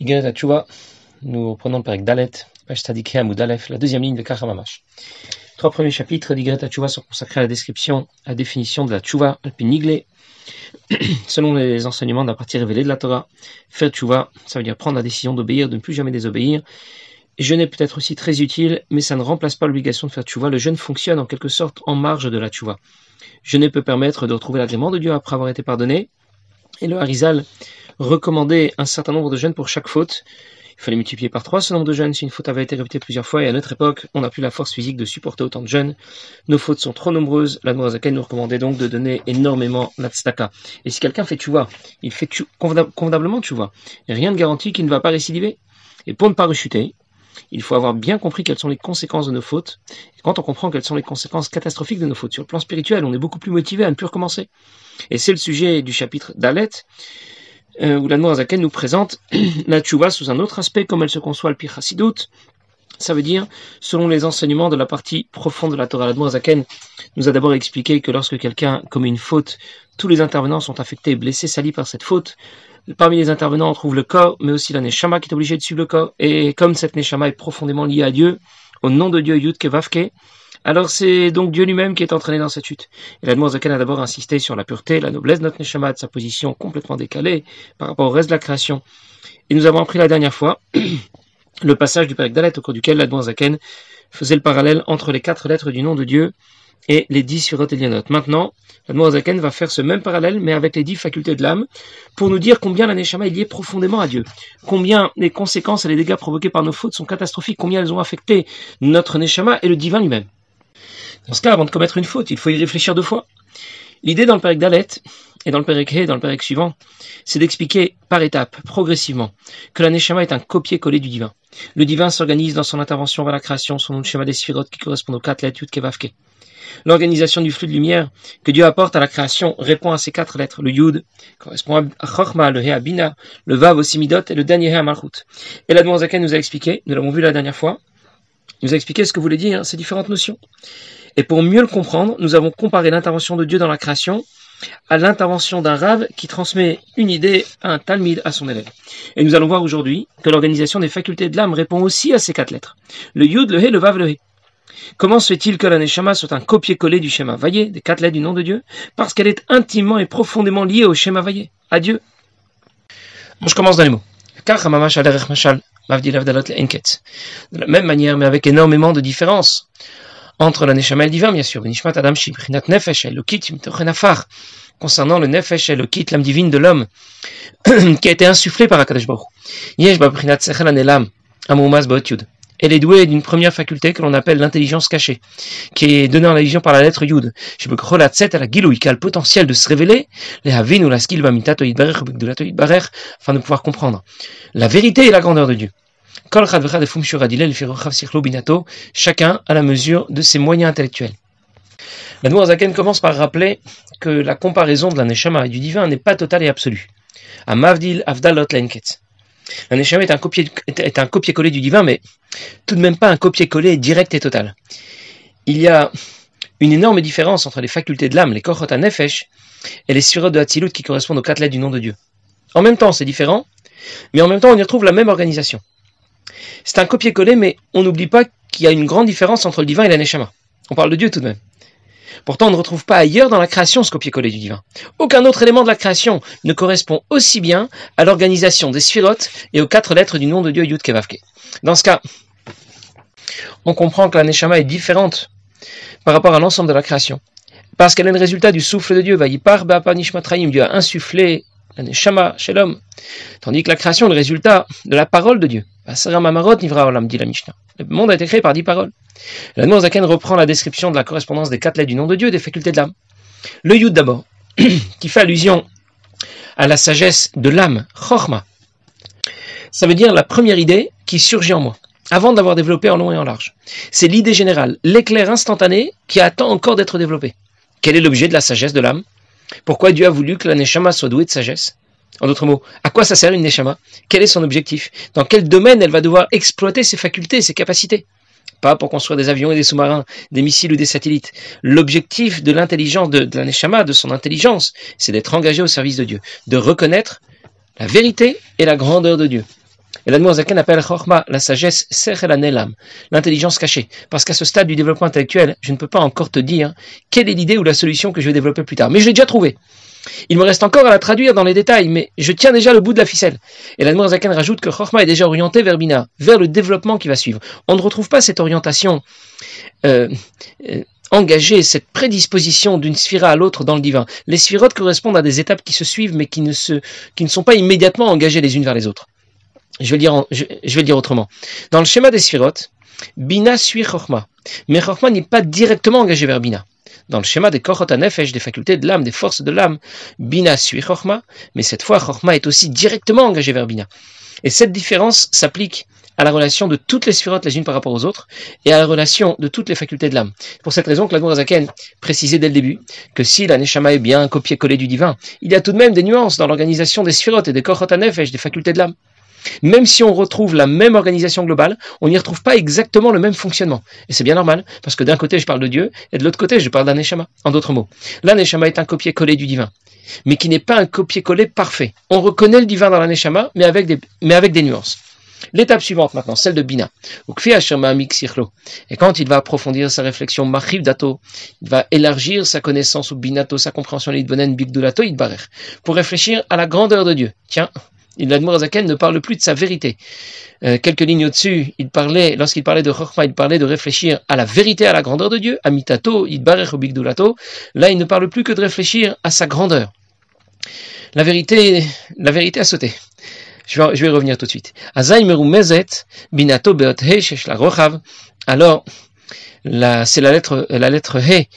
Nous reprenons Perek Dalet, la deuxième ligne de Kachamamash. Trois premiers chapitres Tchouva sont consacrés à la description, à la définition de la Tchouva alpinigle, selon les enseignements de la partie révélée de la Torah. Faire Tchouva, ça veut dire prendre la décision d'obéir, de ne plus jamais désobéir. Jeûner peut être aussi très utile, mais ça ne remplace pas l'obligation de faire Tchouva. Le jeûne fonctionne en quelque sorte en marge de la Tchouva. Jeûner peut permettre de retrouver l'agrément de Dieu après avoir été pardonné. Et le Harizal recommander un certain nombre de jeûnes pour chaque faute. Il fallait multiplier par trois ce nombre de jeûnes si une faute avait été répétée plusieurs fois et à notre époque, on n'a plus la force physique de supporter autant de jeûnes. Nos fautes sont trop nombreuses. La Noirzaken nous recommandait donc de donner énormément la. Et si quelqu'un fait tu vois, il fait convenablement tu vois. Rien ne garantit qu'il ne va pas récidiver. Et pour ne pas rechuter, il faut avoir bien compris quelles sont les conséquences de nos fautes. Et quand on comprend quelles sont les conséquences catastrophiques de nos fautes sur le plan spirituel, on est beaucoup plus motivé à ne plus recommencer. Et c'est le sujet du chapitre d'Alet, euh, où la Zaken nous présente la tchouva sous un autre aspect, comme elle se conçoit le pire Ça veut dire, selon les enseignements de la partie profonde de la Torah, la Zaken nous a d'abord expliqué que lorsque quelqu'un commet une faute, tous les intervenants sont affectés, blessés, salis par cette faute. Parmi les intervenants, on trouve le corps, mais aussi la Neshama qui est obligée de suivre le corps. Et comme cette Neshama est profondément liée à Dieu, au nom de Dieu Yud Kevavke, alors c'est donc Dieu lui-même qui est entraîné dans cette chute. Et la Zaken a d'abord insisté sur la pureté, la noblesse de notre Neshama, de sa position complètement décalée par rapport au reste de la création. Et nous avons appris la dernière fois le passage du Père Dalet au cours duquel la Zaken faisait le parallèle entre les quatre lettres du nom de Dieu et les dix surot Elianot. Maintenant, la Zaken va faire ce même parallèle, mais avec les dix facultés de l'âme, pour nous dire combien la Neshama est liée profondément à Dieu, combien les conséquences et les dégâts provoqués par nos fautes sont catastrophiques, combien elles ont affecté notre Neshama et le divin lui-même. Dans ce cas, avant de commettre une faute, il faut y réfléchir deux fois. L'idée dans le Pérec d'Alet et dans le Pérec He, dans le Pérec suivant, c'est d'expliquer par étapes, progressivement, que la Neshama est un copier-coller du divin. Le divin s'organise dans son intervention vers la création selon le schéma des sphirotes qui correspond aux quatre lettres Kevavke. L'organisation du flux de lumière que Dieu apporte à la création répond à ces quatre lettres. Le Yud correspond à Chochma, le He à Bina, le Vav au Simidot et le dernier He à Malchut. Et la nous a expliqué, nous l'avons vu la dernière fois, nous a expliqué ce que voulaient dire ces différentes notions. Et pour mieux le comprendre, nous avons comparé l'intervention de Dieu dans la création à l'intervention d'un rave qui transmet une idée à un talmid à son élève. Et nous allons voir aujourd'hui que l'organisation des facultés de l'âme répond aussi à ces quatre lettres. Le yud, le he, le vav, le he. Comment se fait-il que la neshama soit un copier-coller du schéma vaillé, des quatre lettres du nom de Dieu Parce qu'elle est intimement et profondément liée au schéma vaillé, à Dieu? je commence dans les mots. De la même manière, mais avec énormément de différences. Entre la Neshama et le divin, bien sûr, Adam Nefesh concernant le Nefesh Elokit, l'âme divine de l'homme, qui a été insufflé par Akadosh Baruch. Elle est douée d'une première faculté que l'on appelle l'intelligence cachée, qui est donnée en la vision par la lettre Yud. Tset à la Gilou, qui a le potentiel de se révéler, les Havin ou la Skil Bamitato Barer, afin de pouvoir comprendre la vérité et la grandeur de Dieu. Chacun à la mesure de ses moyens intellectuels. La Zaken commence par rappeler que la comparaison de la Neshama et du divin n'est pas totale et absolue. À Mavdil Avdalot Lenket. La Neshama est un copier-coller du divin, mais tout de même pas un copier-coller direct et total. Il y a une énorme différence entre les facultés de l'âme, les Kochot Nefesh, et les Surot de Hatzilut qui correspondent aux quatre lettres du nom de Dieu. En même temps, c'est différent, mais en même temps, on y retrouve la même organisation. C'est un copier-coller, mais on n'oublie pas qu'il y a une grande différence entre le divin et la Neshama. On parle de Dieu tout de même. Pourtant, on ne retrouve pas ailleurs dans la création ce copier-coller du divin. Aucun autre élément de la création ne correspond aussi bien à l'organisation des sphirotes et aux quatre lettres du nom de Dieu Yud Kevavke. Dans ce cas, on comprend que la Neshama est différente par rapport à l'ensemble de la création. Parce qu'elle est le résultat du souffle de Dieu. Vayipar Dieu a insufflé la Neshama chez l'homme. Tandis que la création est le résultat de la parole de Dieu. Dit la Mishnah. Le monde a été créé par dix paroles. La Zaken reprend la description de la correspondance des quatre lettres du nom de Dieu, des facultés de l'âme. Le Yud d'abord, qui fait allusion à la sagesse de l'âme, Chorma. Ça veut dire la première idée qui surgit en moi, avant d'avoir développé en long et en large. C'est l'idée générale, l'éclair instantané qui attend encore d'être développé. Quel est l'objet de la sagesse de l'âme? Pourquoi Dieu a voulu que la Neshama soit douée de sagesse? En d'autres mots, à quoi ça sert une Neshama? Quel est son objectif? Dans quel domaine elle va devoir exploiter ses facultés, ses capacités? Pas pour construire des avions et des sous-marins, des missiles ou des satellites. L'objectif de l'intelligence de, la Neshama, de son intelligence, c'est d'être engagé au service de Dieu, de reconnaître la vérité et la grandeur de Dieu. Et l'Admorazaken appelle Chorma la sagesse Sechel Anelam, l'intelligence cachée. Parce qu'à ce stade du développement intellectuel, je ne peux pas encore te dire quelle est l'idée ou la solution que je vais développer plus tard. Mais je l'ai déjà trouvé. Il me reste encore à la traduire dans les détails, mais je tiens déjà le bout de la ficelle. Et l'Admorazaken rajoute que Chorma est déjà orienté vers Bina, vers le développement qui va suivre. On ne retrouve pas cette orientation euh, euh, engagée, cette prédisposition d'une sphira à l'autre dans le divin. Les sphirotes correspondent à des étapes qui se suivent, mais qui ne, se, sont pas immédiatement engagées les unes vers les autres. Je vais le dire, je, vais dire autrement. Dans le schéma des sphirotes, Bina suit Chorma, mais Chorma n'est pas directement engagé vers Bina. Dans le schéma des Nefesh, des facultés de l'âme, des forces de l'âme, Bina suit Chorma, mais cette fois Chorma est aussi directement engagé vers Bina. Et cette différence s'applique à la relation de toutes les sphirotes les unes par rapport aux autres et à la relation de toutes les facultés de l'âme. Pour cette raison que la Zaken précisait dès le début que si la Neshama est bien un copier-coller du divin, il y a tout de même des nuances dans l'organisation des sphirotes et des Nefesh, des facultés de l'âme. Même si on retrouve la même organisation globale, on n'y retrouve pas exactement le même fonctionnement. Et c'est bien normal, parce que d'un côté je parle de Dieu, et de l'autre côté je parle d'Aneshama. En d'autres mots, l'Aneshama est un copier-coller du divin, mais qui n'est pas un copier-coller parfait. On reconnaît le divin dans l'Aneshama, mais avec des, mais avec des nuances. L'étape suivante maintenant, celle de Bina. Et quand il va approfondir sa réflexion, il va élargir sa connaissance ou Binato, sa compréhension pour réfléchir à la grandeur de Dieu. Tiens, Zaken ne parle plus de sa vérité. Euh, quelques lignes au-dessus, il parlait, lorsqu'il parlait de Chokhmah, il parlait de réfléchir à la vérité, à la grandeur de Dieu, ou Bigdulato. Là, il ne parle plus que de réfléchir à sa grandeur. La vérité, la vérité a sauté. Je vais, je vais revenir tout de suite. binato Alors, c'est la lettre, la lettre He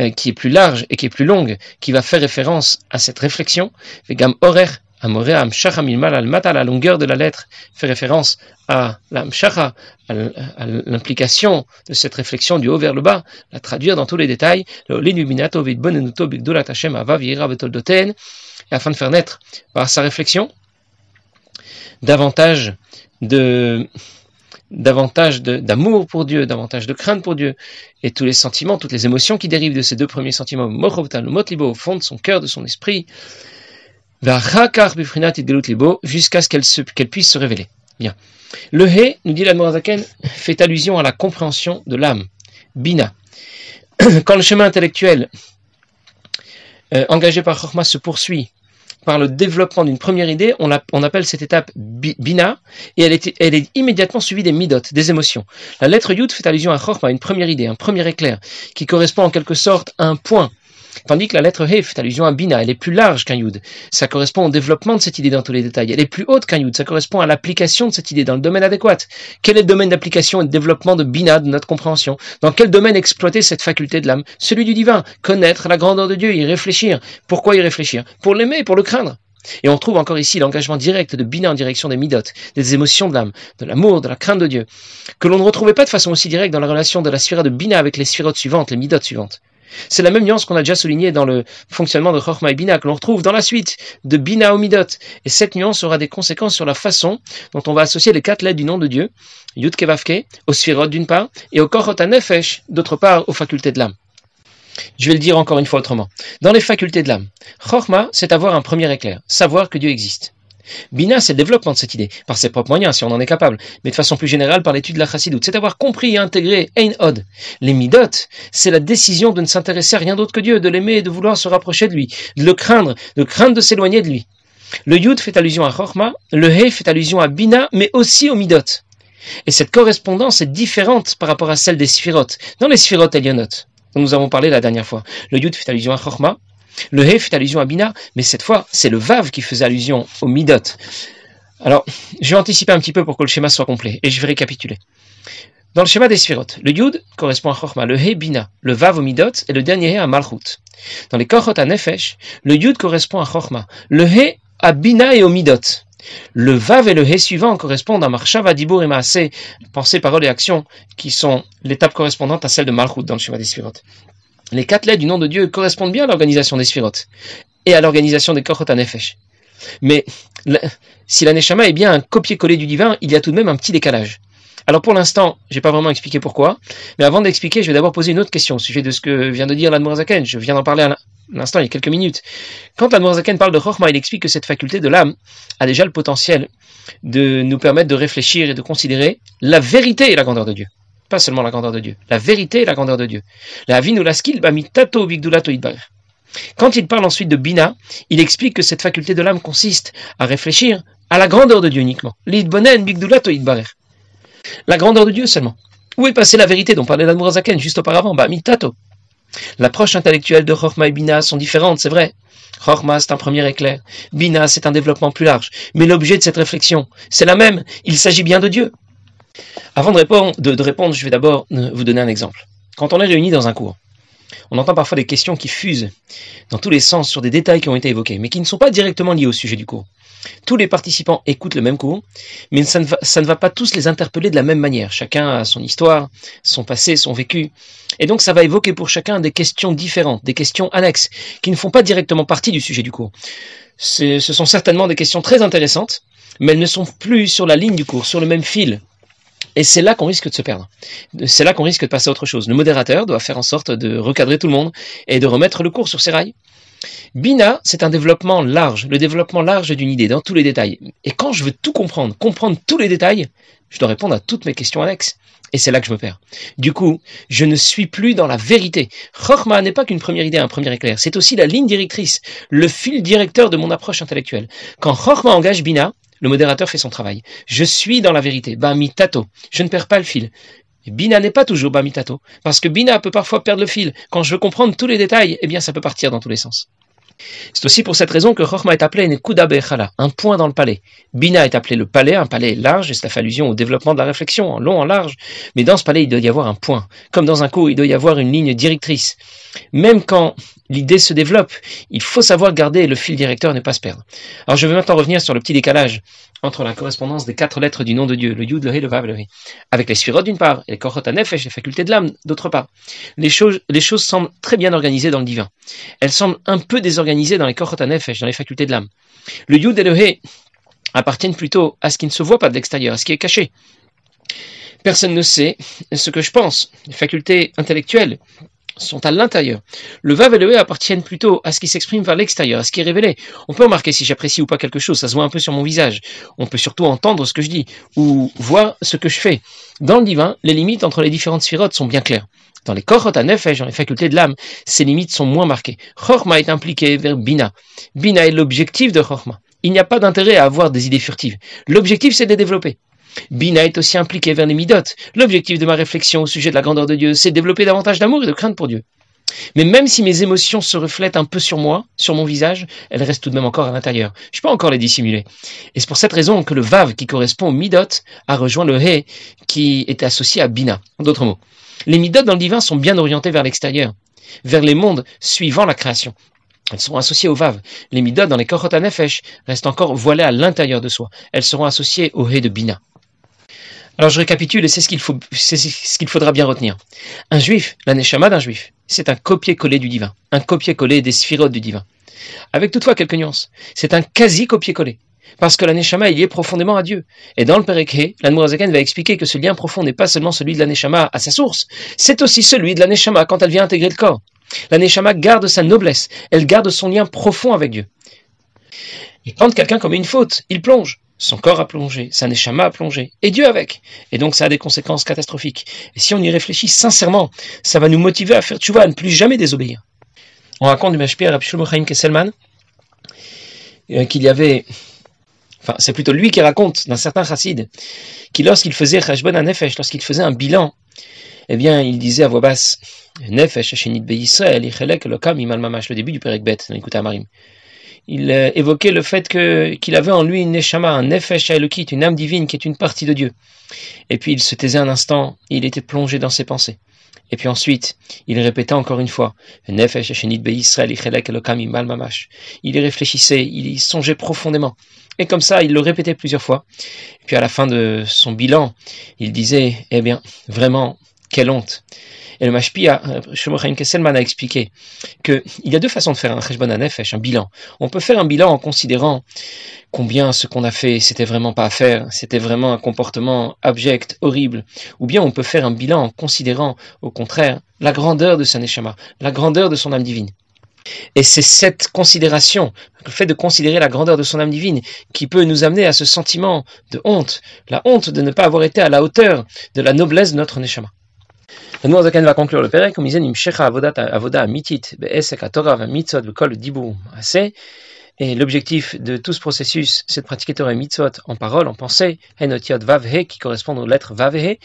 euh, qui est plus large et qui est plus longue, qui va faire référence à cette réflexion. Vegam orer à la longueur de la lettre fait référence à l'amshacha, à l'implication de cette réflexion du haut vers le bas, la traduire dans tous les détails, afin de faire naître par sa réflexion davantage de davantage d'amour pour Dieu, davantage de crainte pour Dieu, et tous les sentiments, toutes les émotions qui dérivent de ces deux premiers sentiments, au fond de son cœur, de son esprit, jusqu'à ce qu'elle puisse se révéler. Bien. Le He, nous dit la Zaken, fait allusion à la compréhension de l'âme, Bina. Quand le chemin intellectuel euh, engagé par Chorma se poursuit par le développement d'une première idée, on, appelle cette étape bina, et elle est, immédiatement suivie des midot, des émotions. La lettre yud fait allusion à chorma, une première idée, un premier éclair, qui correspond en quelque sorte à un point. Tandis que la lettre He fait allusion à Bina, elle est plus large qu'un Yud. Ça correspond au développement de cette idée dans tous les détails. Elle est plus haute qu'un Yud. Ça correspond à l'application de cette idée dans le domaine adéquat. Quel est le domaine d'application et de développement de Bina, de notre compréhension? Dans quel domaine exploiter cette faculté de l'âme? Celui du divin. Connaître la grandeur de Dieu, y réfléchir. Pourquoi y réfléchir? Pour l'aimer, pour le craindre. Et on trouve encore ici l'engagement direct de Bina en direction des midot, des émotions de l'âme, de l'amour, de la crainte de Dieu, que l'on ne retrouvait pas de façon aussi directe dans la relation de la sphère de Bina avec les sphirotes suivantes, les midot suivantes. C'est la même nuance qu'on a déjà soulignée dans le fonctionnement de Chochma et Bina, que l'on retrouve dans la suite de Bina au Midot. Et cette nuance aura des conséquences sur la façon dont on va associer les quatre lettres du nom de Dieu, Yud Kevavke, au Sphirot d'une part, et au Korot Nefesh d'autre part, aux facultés de l'âme. Je vais le dire encore une fois autrement. Dans les facultés de l'âme, Chochma, c'est avoir un premier éclair, savoir que Dieu existe. Bina, c'est le développement de cette idée, par ses propres moyens, si on en est capable, mais de façon plus générale par l'étude de la chassidoute. C'est avoir compris et intégré Ein Od. Les midot, c'est la décision de ne s'intéresser à rien d'autre que Dieu, de l'aimer et de vouloir se rapprocher de lui, de le craindre, de craindre de s'éloigner de lui. Le Yud fait allusion à Chochma, le He fait allusion à Bina, mais aussi aux midot. Et cette correspondance est différente par rapport à celle des sphirotes. Dans les sphirotes Elionot, dont nous avons parlé la dernière fois, le Yud fait allusion à Chochma, le He fait allusion à Bina, mais cette fois, c'est le Vav qui faisait allusion au Midot. Alors, je vais anticiper un petit peu pour que le schéma soit complet, et je vais récapituler. Dans le schéma des sphirotes, le Yud correspond à Chorma, le He Bina, le Vav au Midot, et le dernier He à Malchut. Dans les Korot à Nefesh, le Yud correspond à Chorma, le He à Bina et au Midot. Le Vav et le He suivant correspondent à Marshava, Dibur et Maaseh, pensée, parole et action, qui sont l'étape correspondante à celle de Malchut dans le schéma des sphirotes. Les quatre lettres du nom de Dieu correspondent bien à l'organisation des sphirotes et à l'organisation des Nefesh. Mais si la Neshama est bien un copier-coller du divin, il y a tout de même un petit décalage. Alors pour l'instant, j'ai pas vraiment expliqué pourquoi, mais avant d'expliquer, je vais d'abord poser une autre question au sujet de ce que vient de dire l'Admorazaken. Je viens d'en parler à l'instant, il y a quelques minutes. Quand l'Admorazaken parle de Chochma, il explique que cette faculté de l'âme a déjà le potentiel de nous permettre de réfléchir et de considérer la vérité et la grandeur de Dieu. Pas seulement la grandeur de Dieu, la vérité et la grandeur de Dieu. La vie nous la skill, tato bigdulato Quand il parle ensuite de Bina, il explique que cette faculté de l'âme consiste à réfléchir à la grandeur de Dieu uniquement. La grandeur de Dieu seulement. Où est passée la vérité dont parlait l'Admorazaken juste auparavant? Bah, mitato. L'approche intellectuelle de Chorma et Bina sont différentes, c'est vrai. Chorma, c'est un premier éclair. Bina, c'est un développement plus large. Mais l'objet de cette réflexion, c'est la même. Il s'agit bien de Dieu. Avant de répondre, je vais d'abord vous donner un exemple. Quand on est réunis dans un cours, on entend parfois des questions qui fusent dans tous les sens sur des détails qui ont été évoqués, mais qui ne sont pas directement liés au sujet du cours. Tous les participants écoutent le même cours, mais ça ne, va, pas tous les interpeller de la même manière. Chacun a son histoire, son passé, son vécu. Et donc ça va évoquer pour chacun des questions différentes, des questions annexes, qui ne font pas directement partie du sujet du cours. Ce sont certainement des questions très intéressantes, mais elles ne sont plus sur la ligne du cours, sur le même fil. Et c'est là qu'on risque de se perdre. C'est là qu'on risque de passer à autre chose. Le modérateur doit faire en sorte de recadrer tout le monde et de remettre le cours sur ses rails. Bina, c'est un développement large, le développement large d'une idée, dans tous les détails. Et quand je veux tout comprendre, comprendre tous les détails, je dois répondre à toutes mes questions annexes. Et c'est là que je me perds. Du coup, je ne suis plus dans la vérité. Chorma n'est pas qu'une première idée, un premier éclair. C'est aussi la ligne directrice, le fil directeur de mon approche intellectuelle. Quand Chorma engage Bina, le modérateur fait son travail. Je suis dans la vérité. Bamitato. Je ne perds pas le fil. Bina n'est pas toujours Bamitato, parce que Bina peut parfois perdre le fil. Quand je veux comprendre tous les détails, eh bien ça peut partir dans tous les sens. C'est aussi pour cette raison que Chochma est appelé une Kuda un point dans le palais. Bina est appelé le palais, un palais large, et c'est fait allusion au développement de la réflexion, en long, en large. Mais dans ce palais, il doit y avoir un point. Comme dans un cours, il doit y avoir une ligne directrice. Même quand l'idée se développe, il faut savoir garder le fil directeur et ne pas se perdre. Alors je vais maintenant revenir sur le petit décalage entre la correspondance des quatre lettres du nom de Dieu, le Yud, le He, le Vav, le He, avec les sphirotes d'une part, et les Korot Nefesh, les facultés de l'âme d'autre part. Les choses, les choses semblent très bien organisées dans le divin. Elles semblent un peu désorganisées dans les Korot Nefesh, dans les facultés de l'âme. Le Yud et le He appartiennent plutôt à ce qui ne se voit pas de l'extérieur, à ce qui est caché. Personne ne sait ce que je pense. Les facultés intellectuelles sont à l'intérieur. Le Vav et le E appartiennent plutôt à ce qui s'exprime vers l'extérieur, à ce qui est révélé. On peut remarquer si j'apprécie ou pas quelque chose, ça se voit un peu sur mon visage. On peut surtout entendre ce que je dis ou voir ce que je fais. Dans le divin, les limites entre les différentes sphirotes sont bien claires. Dans les korot à nefesh, dans les facultés de l'âme, ces limites sont moins marquées. Chorma est impliqué vers Bina. Bina est l'objectif de Chorma. Il n'y a pas d'intérêt à avoir des idées furtives. L'objectif, c'est de les développer. Bina est aussi impliqué vers les midotes. L'objectif de ma réflexion au sujet de la grandeur de Dieu, c'est de développer davantage d'amour et de crainte pour Dieu. Mais même si mes émotions se reflètent un peu sur moi, sur mon visage, elles restent tout de même encore à l'intérieur. Je peux encore les dissimuler. Et c'est pour cette raison que le Vav, qui correspond au Midot, a rejoint le He, qui est associé à Bina. En d'autres mots, les Midot dans le divin sont bien orientés vers l'extérieur, vers les mondes suivant la création. Elles seront associées au Vav. Les Midot dans les Korot Nefesh restent encore voilées à l'intérieur de soi. Elles seront associées au He de Bina. Alors je récapitule et c'est ce qu'il faudra bien retenir. Un juif, la neshama d'un juif, c'est un copier-coller du divin, un copier-coller des sphirotes du divin. Avec toutefois quelques nuances. C'est un quasi copier-coller. Parce que la neshama est liée profondément à Dieu. Et dans le Pereke, l'Anmorazaken va expliquer que ce lien profond n'est pas seulement celui de la neshama à sa source, c'est aussi celui de la neshama quand elle vient intégrer le corps. La neshama garde sa noblesse, elle garde son lien profond avec Dieu. Et quand quelqu'un commet une faute, il plonge son corps a plongé, sa neshama a plongé, et Dieu avec. Et donc ça a des conséquences catastrophiques. Et si on y réfléchit sincèrement, ça va nous motiver à faire vois, à ne plus jamais désobéir. On raconte du Mashpia à Chaim Kesselman euh, qu'il y avait, enfin c'est plutôt lui qui raconte d'un certain chassid, qui lorsqu'il faisait Chashbon Nefesh, lorsqu'il faisait un bilan, eh bien il disait à voix basse, Nefesh Hashenit Be Yisrael, Ichelek Lokam Imal Mamash, le début du Perek Bet, dans Marim il euh, évoquait le fait que qu'il avait en lui une neshama, un nefesh elokit, une âme divine qui est une partie de Dieu. Et puis il se taisait un instant, il était plongé dans ses pensées. Et puis ensuite, il répétait encore une fois, nefesh mamash. Il y réfléchissait, il y songeait profondément. Et comme ça, il le répétait plusieurs fois. Et puis à la fin de son bilan, il disait, eh bien, vraiment, quelle honte. Et le Mashpia, Shemochem Kesselman a expliqué qu'il y a deux façons de faire un Cheshbon un bilan. On peut faire un bilan en considérant combien ce qu'on a fait, c'était vraiment pas à faire, c'était vraiment un comportement abject, horrible. Ou bien on peut faire un bilan en considérant, au contraire, la grandeur de sa Neshama, la grandeur de son âme divine. Et c'est cette considération, le fait de considérer la grandeur de son âme divine, qui peut nous amener à ce sentiment de honte, la honte de ne pas avoir été à la hauteur de la noblesse de notre Neshama. Le Noirzakan va conclure le comme il dit, avoda mitit, be'esek Torah mitzot kol dibu assez. Et l'objectif de tout ce processus, c'est de pratiquer Torah et mitzvot en parole, en pensée, henotiot vavhe, qui correspondent aux lettres vavehe.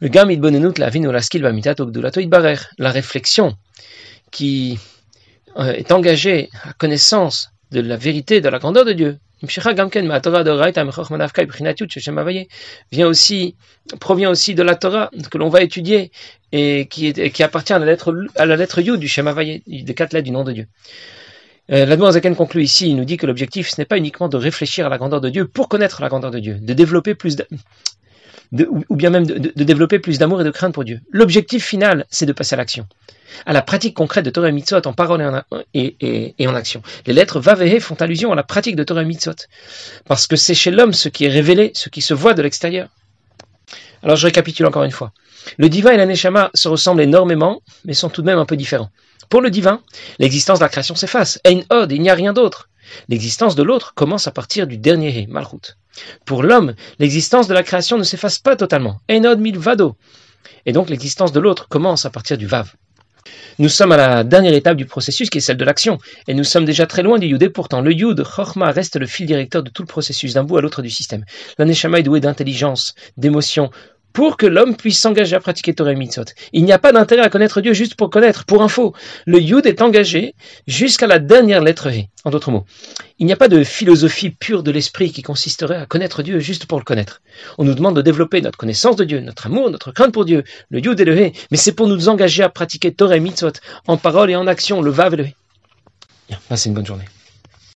Le gam idbonenut la vin ulaskil bamitat barer. La réflexion qui euh, est engagée à connaissance de la vérité, de la grandeur de Dieu, vient aussi, provient aussi de la Torah que l'on va étudier et qui, appartient à la lettre, à du Shemavaye, des quatre lettres du nom de Dieu. Euh, L'Admorazaken conclut ici, il nous dit que l'objectif, ce n'est pas uniquement de réfléchir à la grandeur de Dieu pour connaître la grandeur de Dieu, de développer plus ou bien même de, développer plus d'amour et de crainte pour Dieu. L'objectif final, c'est de passer à l'action à la pratique concrète de Torah et Mitzvot en parole et en, action. Les lettres Vavehe font allusion à la pratique de Torah et Mitzvot, parce que c'est chez l'homme ce qui est révélé, ce qui se voit de l'extérieur. Alors je récapitule encore une fois. Le divin et la Neshama se ressemblent énormément, mais sont tout de même un peu différents. Pour le divin, l'existence de la création s'efface. Ein od, il n'y a rien d'autre. L'existence de l'autre commence à partir du dernier Malchut. Pour l'homme, l'existence de la création ne s'efface pas totalement. Ein od vado. Et donc l'existence de l'autre commence à partir du Vav. Nous sommes à la dernière étape du processus qui est celle de l'action, et nous sommes déjà très loin du Yud, et pourtant le Yud, Chorma, reste le fil directeur de tout le processus d'un bout à l'autre du système. L'Aneshama est doué d'intelligence, d'émotion, pour que l'homme puisse s'engager à pratiquer Torah et Mitzvot. Il n'y a pas d'intérêt à connaître Dieu juste pour connaître. Pour info, le Yud est engagé jusqu'à la dernière lettre He. En d'autres mots, il n'y a pas de philosophie pure de l'esprit qui consisterait à connaître Dieu juste pour le connaître. On nous demande de développer notre connaissance de Dieu, notre amour, notre crainte pour Dieu, le Yud et le He, mais c'est pour nous engager à pratiquer Torah et Mitzvot en parole et en action, le Vav et le He. Bien, passez une bonne journée.